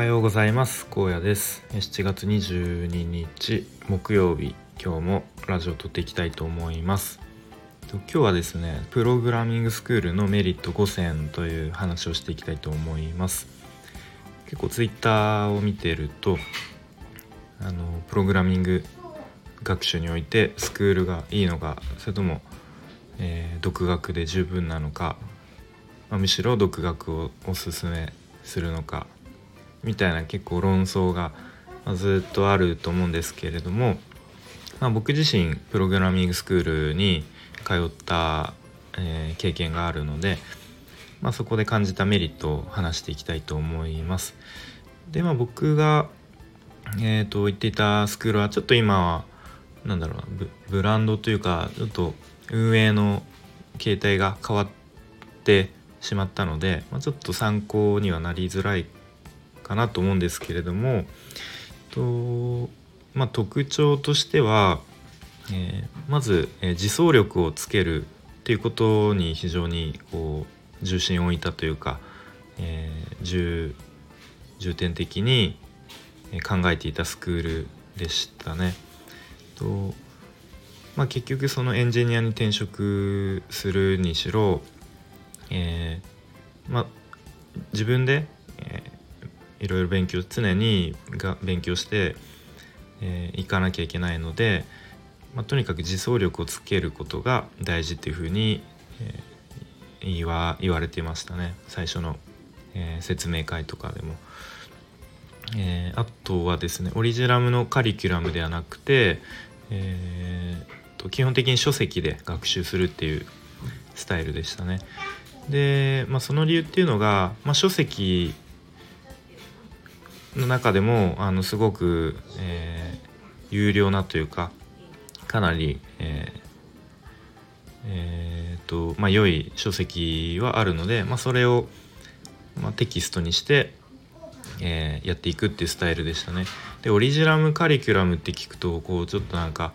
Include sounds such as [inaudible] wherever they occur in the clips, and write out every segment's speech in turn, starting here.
はようございます。高野です。7月22日木曜日。今日もラジオを撮っていきたいと思います。今日はですねプログラミングスクールのメリット5選という話をしていきたいと思います。結構ツイッターを見てるとあのプログラミング学習においてスクールがいいのかそれとも、えー、独学で十分なのか、まあ、むしろ独学をおすすめするのかみたいな結構論争がずっとあると思うんですけれども、まあ、僕自身プログラミングスクールに通った、えー、経験があるので、まあ、そこで感じたメリットを話していきたいと思います。でまあ僕が、えーと、行っていたスクールはちょっと今はなんだろうなブランドというかちょっと運営の形態が変わってしまったので、まあ、ちょっと参考にはなりづらいかなと思うんですけれどもと、まあ、特徴としては、えー、まず、えー、自走力をつけるっていうことに非常にこう重心を置いたというか、えー、重重点的に考えていたスクールでしたね。とまあ、結局そのエンジニアに転職するにしろ、えーまあ、自分でいろいろ勉強常にが勉強してい、えー、かなきゃいけないので、まあ、とにかく自走力をつけることが大事っていうふうに、えー、言わ言われていましたね最初の、えー、説明会とかでも。えー、あとはですねオリジナルのカリキュラムではなくて、えー、と基本的に書籍で学習するっていうスタイルでしたね。で、まあ、その理由っていうのが、まあ、書籍の中でもあのすごく、えー、有料なというかかなり、えーえー、とまあ、良い書籍はあるので、まあ、それを、まあ、テキストにして、えー、やっていくっていうスタイルでしたね。でオリジナルカリキュラムって聞くとこうちょっとなんか、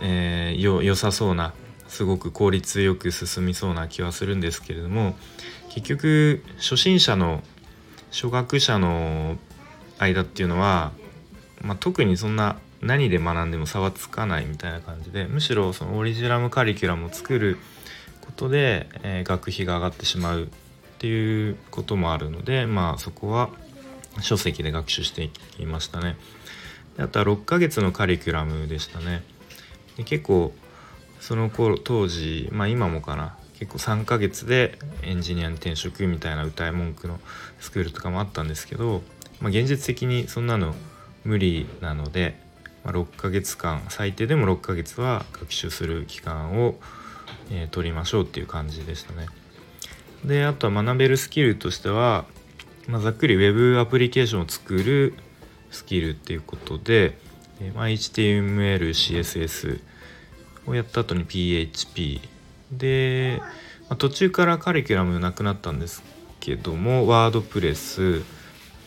えー、よ良さそうなすごく効率よく進みそうな気はするんですけれども結局初心者の初学者の間っていうのは、まあ、特にそんな何で学んでも差はつかないみたいな感じでむしろそのオリジナルカリキュラムを作ることで、えー、学費が上がってしまうっていうこともあるのでまあそこは書籍で学習していましたね。であとは6ヶ月のカリキュラムでしたね。で結構その頃当時まあ今もかな結構3ヶ月でエンジニアに転職みたいな歌い文句のスクールとかもあったんですけど、まあ、現実的にそんなの無理なので、まあ、6ヶ月間最低でも6ヶ月は学習する期間を、えー、取りましょうっていう感じでしたね。であとは学べるスキルとしては、まあ、ざっくり Web アプリケーションを作るスキルっていうことで、えーまあ、HTML、CSS をやった後に PHP で、まあ、途中からカリキュラムなくなったんですけどもワードプレス、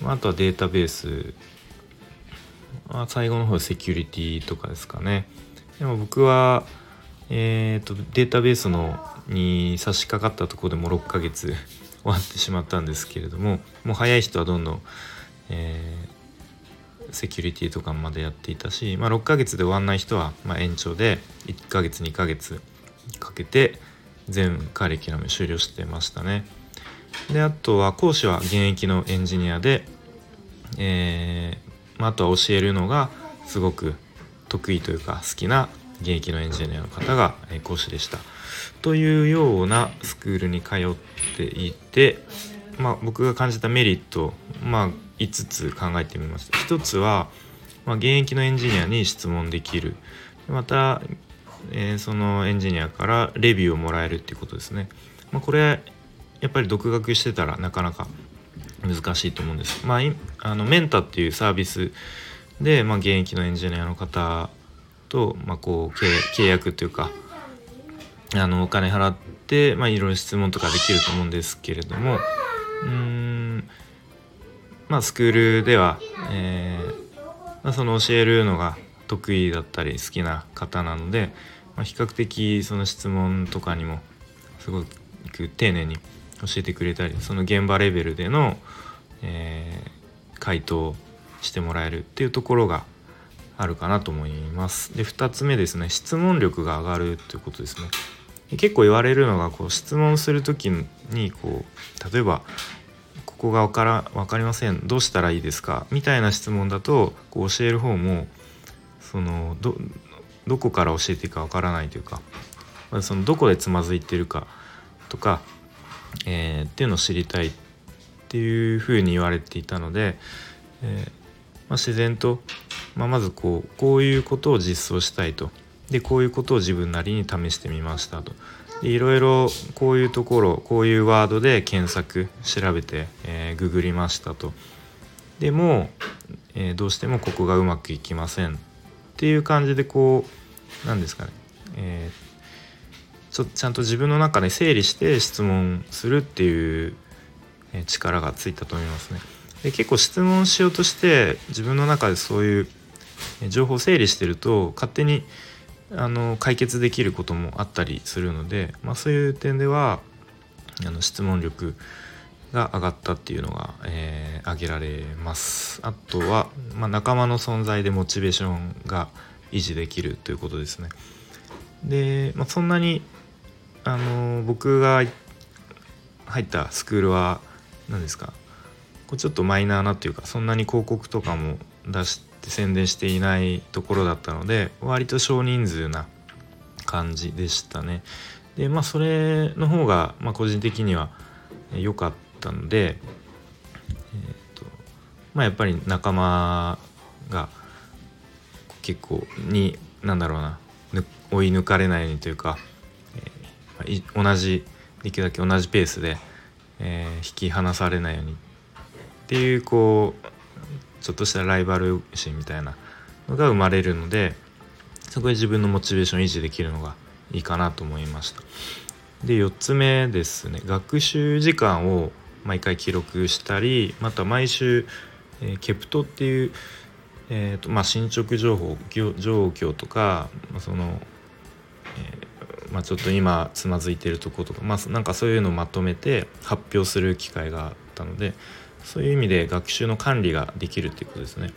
まあ、とはデータベース、まあ、最後の方セキュリティとかですかね。でも僕はえーと、データベースのに差し掛かったとこでも6ヶ月 [laughs] 終わってしまったんですけれどももう早い人はどんどん、えー、セキュリティとかまでやっていたし、まあ、6ヶ月で終わんない人は、まあ、延長で1ヶ月2ヶ月けて全カリキュラム終了してましたね。であとは講師は現役のエンジニアで、えーまあ、あとは教えるのがすごく得意というか好きな現役のエンジニアの方が講師でした。というようなスクールに通っていて、まあ、僕が感じたメリット、まあ、5つ考えてみました。1つは、まあ、現役のエンジニアに質問できる。またえー、そのエンジニアからレビューをもらえるっていうことですね。まあ、これやっぱり独学してたらなかなか難しいと思うんです。まあ、あのメンタっていうサービスで、まあ、現役のエンジニアの方と、まあ、こう契約というかあのお金払って、まあ、いろいろ質問とかできると思うんですけれどもうんまあスクールでは、えーまあ、その教えるのが得意だったり好きな方なので、まあ、比較的その質問とかにもすごく丁寧に教えてくれたりその現場レベルでの、えー、回答してもらえるっていうところがあるかなと思います。で2つ目ですね質問力が上がるということですね。結構言われるのがこう質問する時にこう例えば「ここが分から分かりませんどうしたらいいですか?」みたいな質問だとこう教える方もそのどどこから教えていいか分からないというかそのどこでつまずいてるかとか、えー、っていうのを知りたいっていうふうに言われていたので、えー、まあ、自然と、まあ、まずこうこういうことを実装したいと。でこういうことを自分なりに試してみましたと。でいろいろこういうところこういうワードで検索調べて、えー、ググりましたと。でも、えー、どうしてもここがうまくいきません。っていう感じでこう何ですかね、えー、ちょちゃんと自分の中で整理して質問するっていう力がついたと思いますね。で結構質問しようとして自分の中でそういう情報を整理してると勝手にあの解決できることもあったりするので、まあ、そういう点ではあの質問力が上がったっていうのが、えー、挙げられますあとは、まあ、仲間の存在でモチベーションが維持できるということですねで、まあ、そんなにあの僕が入ったスクールは何ですかこれちょっとマイナーなっていうかそんなに広告とかも出して宣伝していないところだったので割と少人数な感じでしたね。でまあそれの方が、まあ、個人的には良かったたので、えーとまあ、やっぱり仲間が結構に何だろうな追い抜かれないようにというか、えー、同じできるだけ同じペースで、えー、引き離されないようにっていうこうちょっとしたライバル心みたいなのが生まれるのでそこで自分のモチベーション維持できるのがいいかなと思いました。で4つ目ですね学習時間を毎回記録したりまた毎週、えー、ケプトっていう、えーとまあ、進捗情報状況とか、その、えー、まあ、ちょっと今つまずいてるとことか、まあ、なんかそういうのをまとめて発表する機会があったのでそういう意味で学習の管理ができるっていうことですね。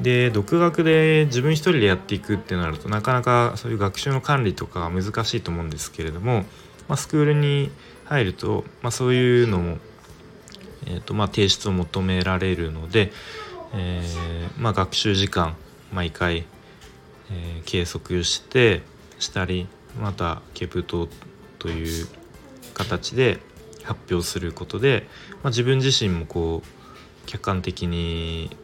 で独学で自分一人でやっていくってなるとなかなかそういう学習の管理とかは難しいと思うんですけれども、まあ、スクールに入ると、まあ、そういうのも、えーとまあ、提出を求められるので、えー、まあ、学習時間毎回、えー、計測してしたりまたケプトという形で発表することで、まあ、自分自身もこう客観的に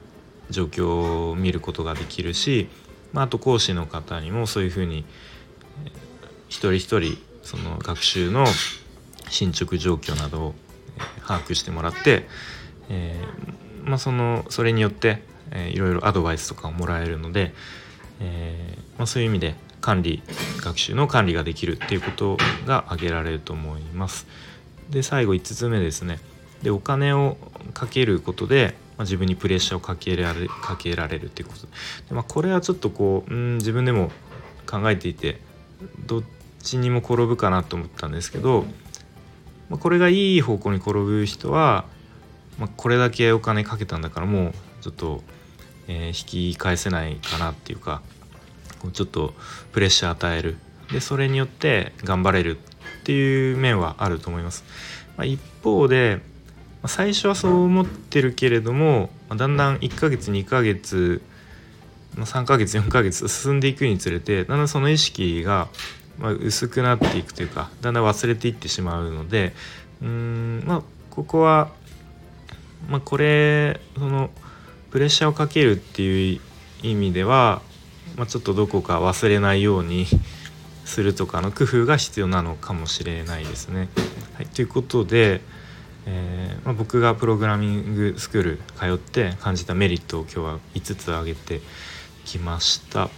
状況を見ることができるし、まあ、あと講師の方にもそういうふうに一人一人その学習の進捗状況などを把握してもらって、えー、まあ、そのそれによって、えー、いろいろアドバイスとかをもらえるので、えー、まあ、そういう意味で管理学習の管理ができるっていうことが挙げられると思います。で最後5つ目ですねでお金をかけることで、まあ、自分にプレッシャーをかけられかけられるっていうことで、まあ、これはちょっとこううん自分でも考えていてどっちにも転ぶかなと思ったんですけど、まあ、これがいい方向に転ぶ人は、まあ、これだけお金かけたんだからもうちょっと、えー、引き返せないかなっていうかちょっとプレッシャー与えるでそれによって頑張れるっていう面はあると思います。まあ、一方で最初はそう思ってるけれどもだんだん1ヶ月2ヶ月3ヶ月4ヶ月進んでいくにつれてだんだんその意識がま薄くなっていくというかだんだん忘れていってしまうのでうんまあここは、まあ、これそのプレッシャーをかけるっていう意味では、まあ、ちょっとどこか忘れないように [laughs] するとかの工夫が必要なのかもしれないですね。はい、ということで、えー、まあ、僕がプログラミングスクール通って感じたメリットを今日は5つ挙げてきました。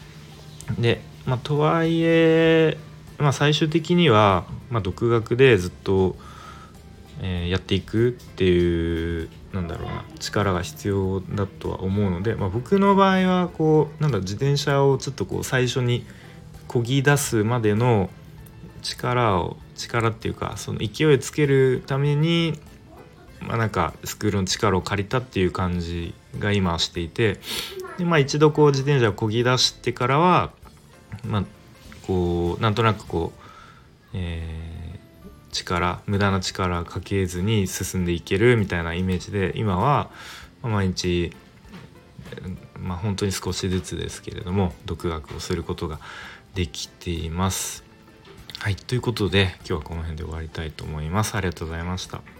で、まあ、とはいえ、まあ、最終的には、まあ独学でずっと、えー、やっていくっていうなんだろうな力が必要だとは思うので、まあ僕の場合はこうなんだ自転車をちょっとこう最初に漕ぎ出すまでの力を力っていうかその勢いつけるためにまあ、なんかスクールの力を借りたっていう感じが今していてで、まあ、一度こう自転車をこぎ出してからは、まあ、こうなんとなくこう、えー、力無駄な力かけずに進んでいけるみたいなイメージで今は毎日、まあ、本当に少しずつですけれども独学をすることができています。はいということで今日はこの辺で終わりたいと思います。ありがとうございました。